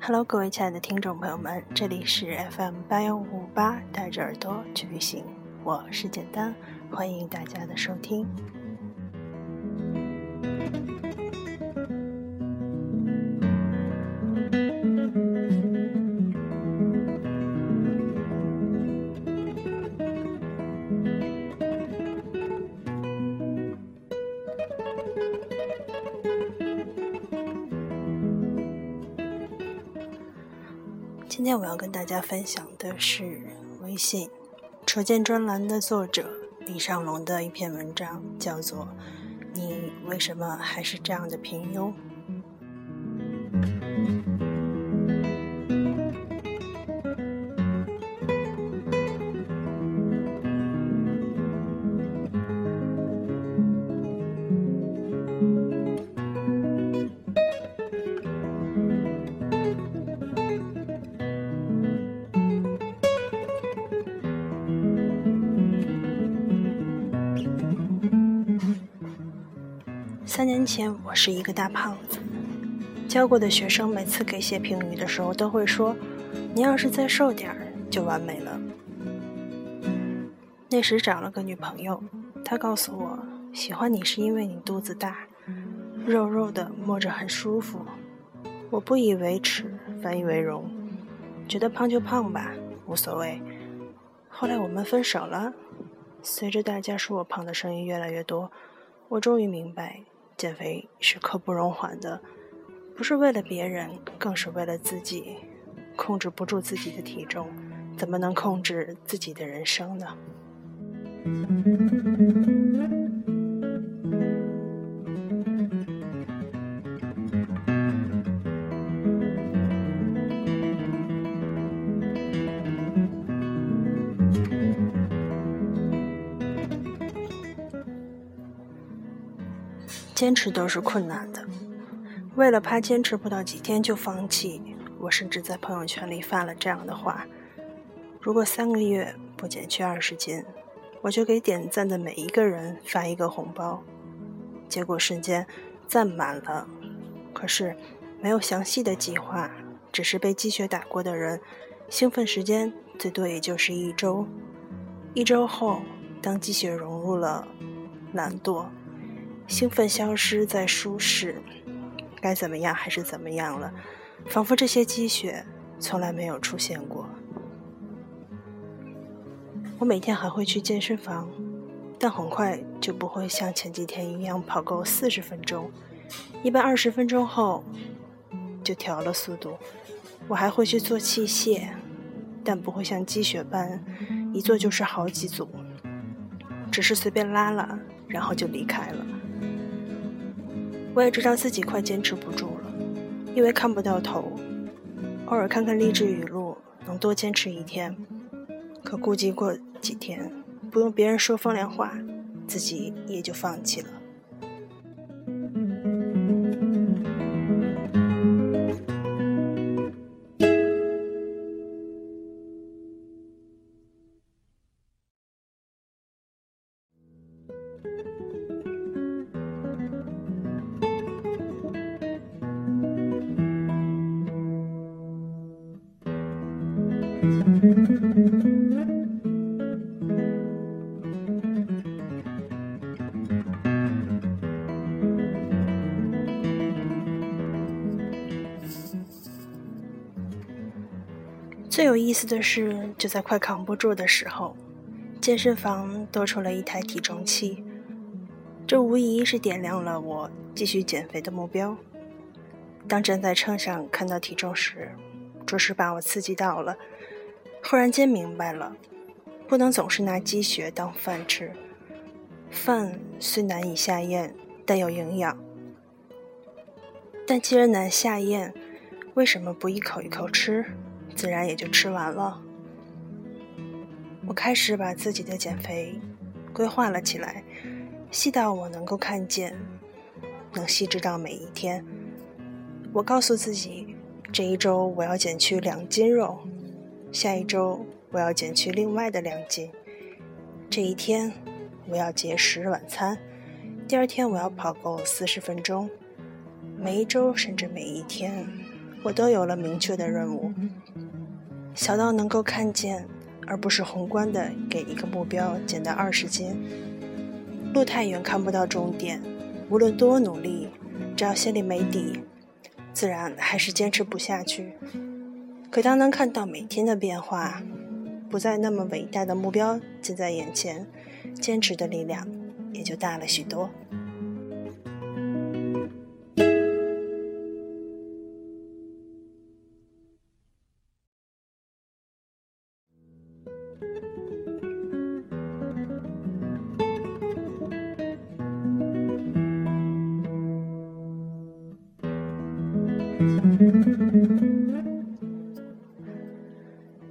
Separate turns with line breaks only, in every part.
Hello，各位亲爱的听众朋友们，这里是 FM 八幺五五八，带着耳朵去旅行，我是简单，欢迎大家的收听。今天我要跟大家分享的是微信车见专栏的作者李尚龙的一篇文章，叫做《你为什么还是这样的平庸》。三年前，我是一个大胖子。教过的学生每次给写评语的时候，都会说：“你要是再瘦点儿，就完美了。”那时找了个女朋友，她告诉我，喜欢你是因为你肚子大，肉肉的，摸着很舒服。我不以为耻，反以为荣，觉得胖就胖吧，无所谓。后来我们分手了。随着大家说我胖的声音越来越多，我终于明白。减肥是刻不容缓的，不是为了别人，更是为了自己。控制不住自己的体重，怎么能控制自己的人生呢？坚持都是困难的，为了怕坚持不到几天就放弃，我甚至在朋友圈里发了这样的话：如果三个月不减去二十斤，我就给点赞的每一个人发一个红包。结果瞬间赞满了，可是没有详细的计划，只是被积雪打过的人，兴奋时间最多也就是一周。一周后，当积雪融入了懒惰。兴奋消失在舒适，该怎么样还是怎么样了，仿佛这些积雪从来没有出现过。我每天还会去健身房，但很快就不会像前几天一样跑够四十分钟，一般二十分钟后就调了速度。我还会去做器械，但不会像积雪般一做就是好几组，只是随便拉拉，然后就离开了。我也知道自己快坚持不住了，因为看不到头。偶尔看看励志语录，能多坚持一天。可估计过几天，不用别人说风凉话，自己也就放弃了。意思的是，就在快扛不住的时候，健身房多出了一台体重器，这无疑是点亮了我继续减肥的目标。当站在秤上看到体重时，着实把我刺激到了。忽然间明白了，不能总是拿积雪当饭吃。饭虽难以下咽，但有营养。但既然难下咽，为什么不一口一口吃，自然也就吃完了？我开始把自己的减肥规划了起来，细到我能够看见，能细致到每一天。我告诉自己，这一周我要减去两斤肉，下一周我要减去另外的两斤。这一天我要节食晚餐，第二天我要跑够四十分钟。每一周甚至每一天，我都有了明确的任务，小到能够看见，而不是宏观的给一个目标减到二十斤。路太远看不到终点，无论多努力，只要心里没底，自然还是坚持不下去。可当能看到每天的变化，不再那么伟大的目标近在眼前，坚持的力量也就大了许多。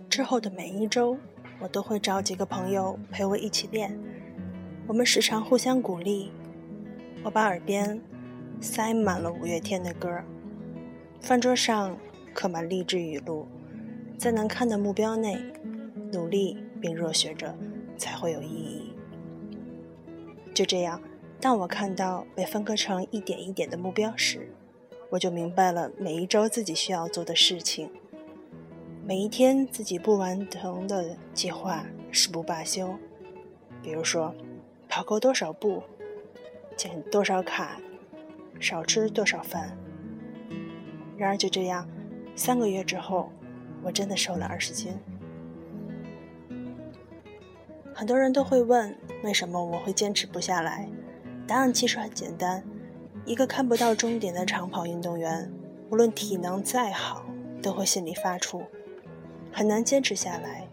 之后的每一周，我都会找几个朋友陪我一起练。我们时常互相鼓励。我把耳边塞满了五月天的歌，饭桌上刻满励志语录，在难看的目标内努力并热血着，才会有意义。就这样，当我看到被分割成一点一点的目标时，我就明白了每一周自己需要做的事情，每一天自己不完成的计划誓不罢休。比如说，跑够多少步，减多少卡，少吃多少饭。然而就这样，三个月之后，我真的瘦了二十斤。很多人都会问，为什么我会坚持不下来？答案其实很简单。一个看不到终点的长跑运动员，无论体能再好，都会心里发怵，很难坚持下来。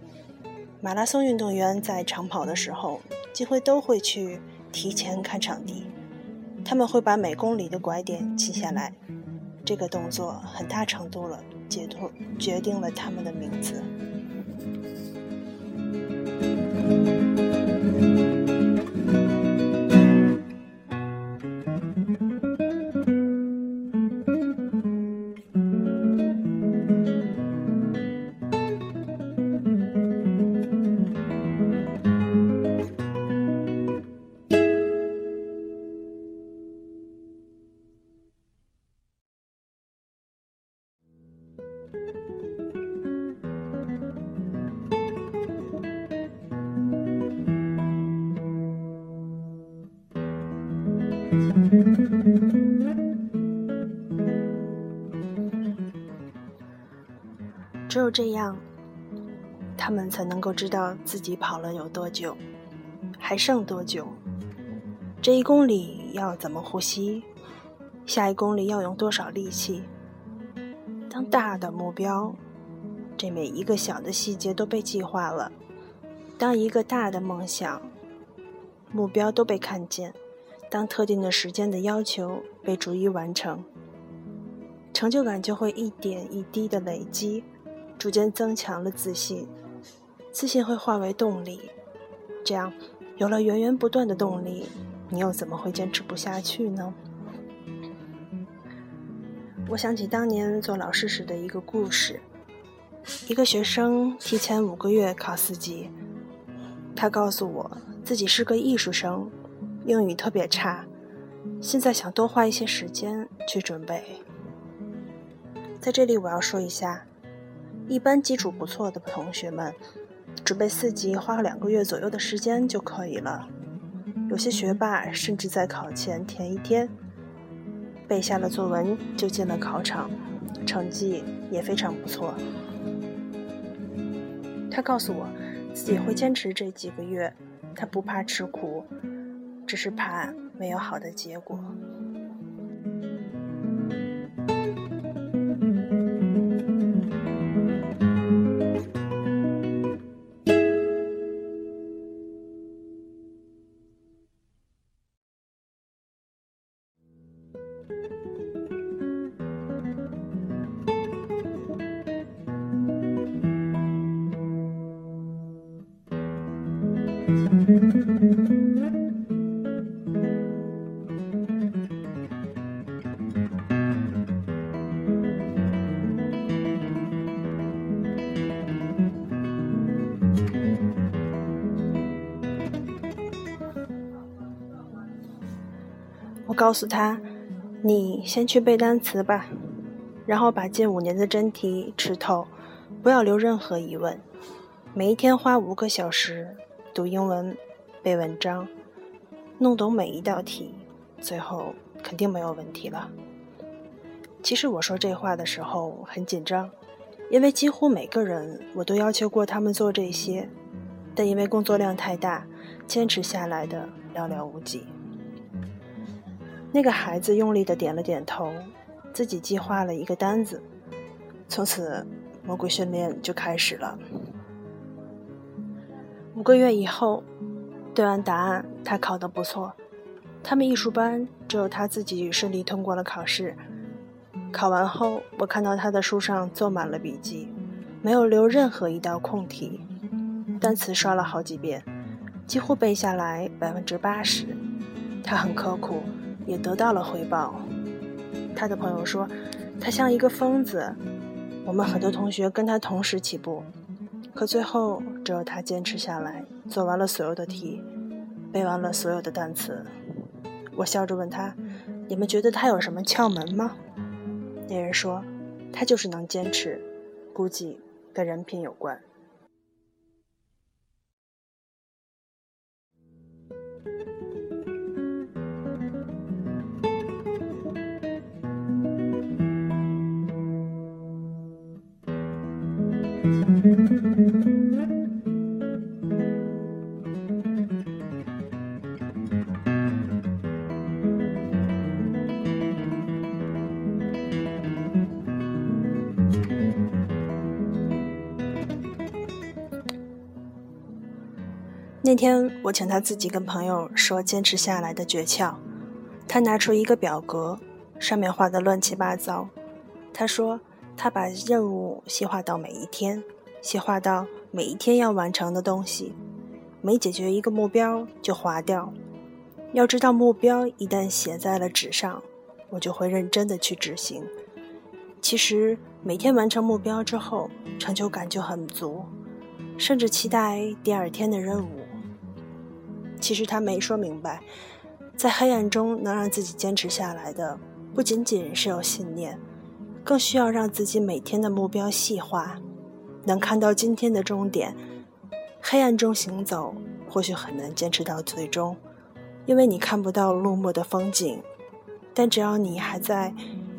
马拉松运动员在长跑的时候，几乎都会去提前看场地，他们会把每公里的拐点记下来，这个动作很大程度了解脱决定了他们的名字。有这样，他们才能够知道自己跑了有多久，还剩多久。这一公里要怎么呼吸？下一公里要用多少力气？当大的目标，这每一个小的细节都被计划了；当一个大的梦想目标都被看见；当特定的时间的要求被逐一完成，成就感就会一点一滴的累积。逐渐增强了自信，自信会化为动力，这样有了源源不断的动力，你又怎么会坚持不下去呢？我想起当年做老师时的一个故事，一个学生提前五个月考四级，他告诉我自己是个艺术生，英语特别差，现在想多花一些时间去准备。在这里我要说一下。一般基础不错的同学们，准备四级花两个月左右的时间就可以了。有些学霸甚至在考前前一天背下了作文就进了考场，成绩也非常不错。他告诉我，自己会坚持这几个月，他不怕吃苦，只是怕没有好的结果。我告诉他你先去背单词吧然后把近五年的真题吃透不要留任何疑问。每一天花五个小时读英文、背文章，弄懂每一道题，最后肯定没有问题了。”其实我说这话的时候很紧张，因为几乎每个人我都要求过他们做这些，但因为工作量太大，坚持下来的寥寥无几。那个孩子用力的点了点头，自己计划了一个单子，从此魔鬼训练就开始了。五个月以后，对完答案，他考得不错，他们艺术班只有他自己顺利通过了考试。考完后，我看到他的书上做满了笔记，没有留任何一道空题，单词刷了好几遍，几乎背下来百分之八十。他很刻苦，也得到了回报。他的朋友说，他像一个疯子。我们很多同学跟他同时起步，可最后只有他坚持下来，做完了所有的题，背完了所有的单词。我笑着问他：“你们觉得他有什么窍门吗？”那人说：“他就是能坚持，估计跟人品有关。”那天我请他自己跟朋友说坚持下来的诀窍，他拿出一个表格，上面画的乱七八糟。他说他把任务细化到每一天，细化到每一天要完成的东西，每解决一个目标就划掉。要知道目标一旦写在了纸上，我就会认真的去执行。其实每天完成目标之后，成就感就很足，甚至期待第二天的任务。其实他没说明白，在黑暗中能让自己坚持下来的，不仅仅是有信念，更需要让自己每天的目标细化，能看到今天的终点。黑暗中行走，或许很难坚持到最终，因为你看不到落寞的风景。但只要你还在，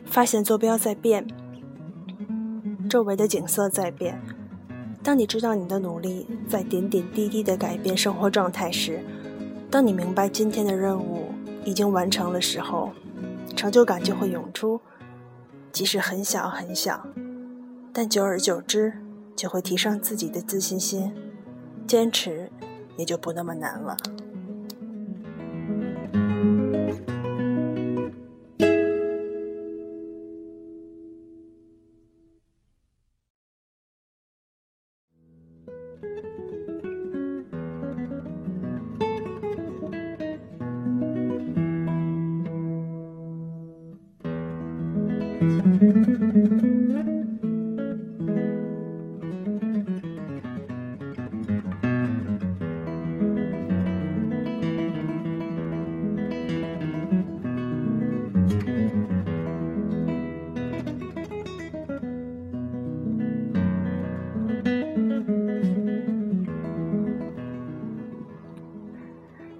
发现坐标在变，周围的景色在变，当你知道你的努力在点点滴滴的改变生活状态时，当你明白今天的任务已经完成的时候，成就感就会涌出，即使很小很小，但久而久之就会提升自己的自信心，坚持也就不那么难了。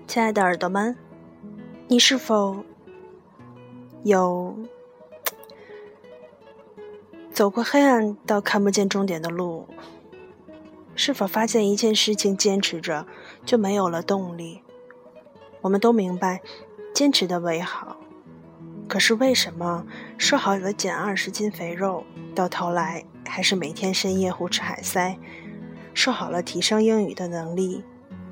亲爱的耳朵们，你是否有走过黑暗到看不见终点的路？是否发现一件事情坚持着就没有了动力？我们都明白坚持的为好，可是为什么说好了减二十斤肥肉，到头来还是每天深夜胡吃海塞？说好了提升英语的能力？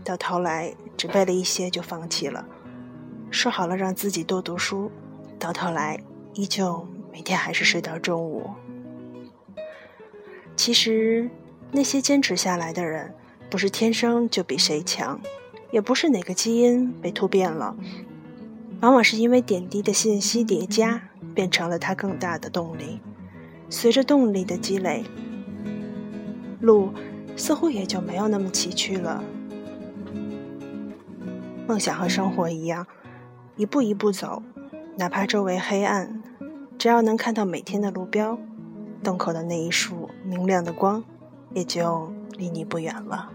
到头来只背了一些就放弃了，说好了让自己多读书，到头来依旧每天还是睡到中午。其实那些坚持下来的人，不是天生就比谁强，也不是哪个基因被突变了，往往是因为点滴的信息叠加，变成了他更大的动力。随着动力的积累，路似乎也就没有那么崎岖了。梦想和生活一样，一步一步走，哪怕周围黑暗，只要能看到每天的路标，洞口的那一束明亮的光，也就离你不远了。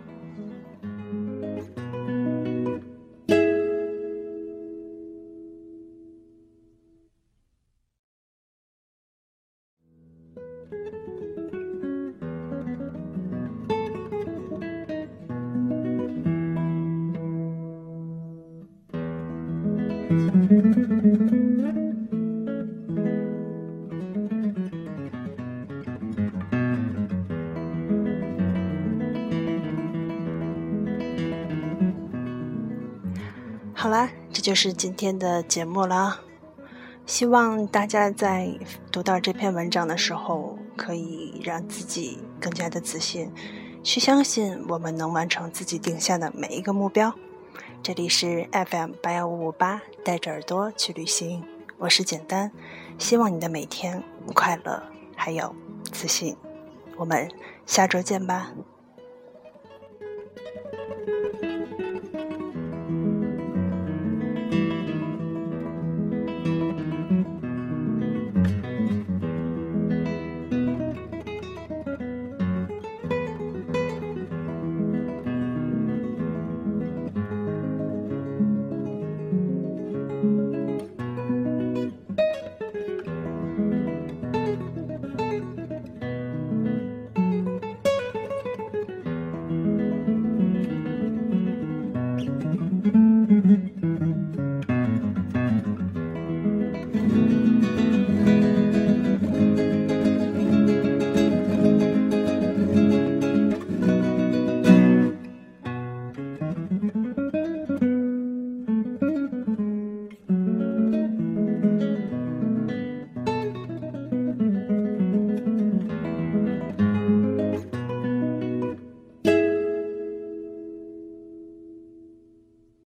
好啦，这就是今天的节目了。希望大家在读到这篇文章的时候，可以让自己更加的自信，去相信我们能完成自己定下的每一个目标。这里是 FM 八幺五五八，带着耳朵去旅行，我是简单。希望你的每天快乐，还有自信。我们下周见吧。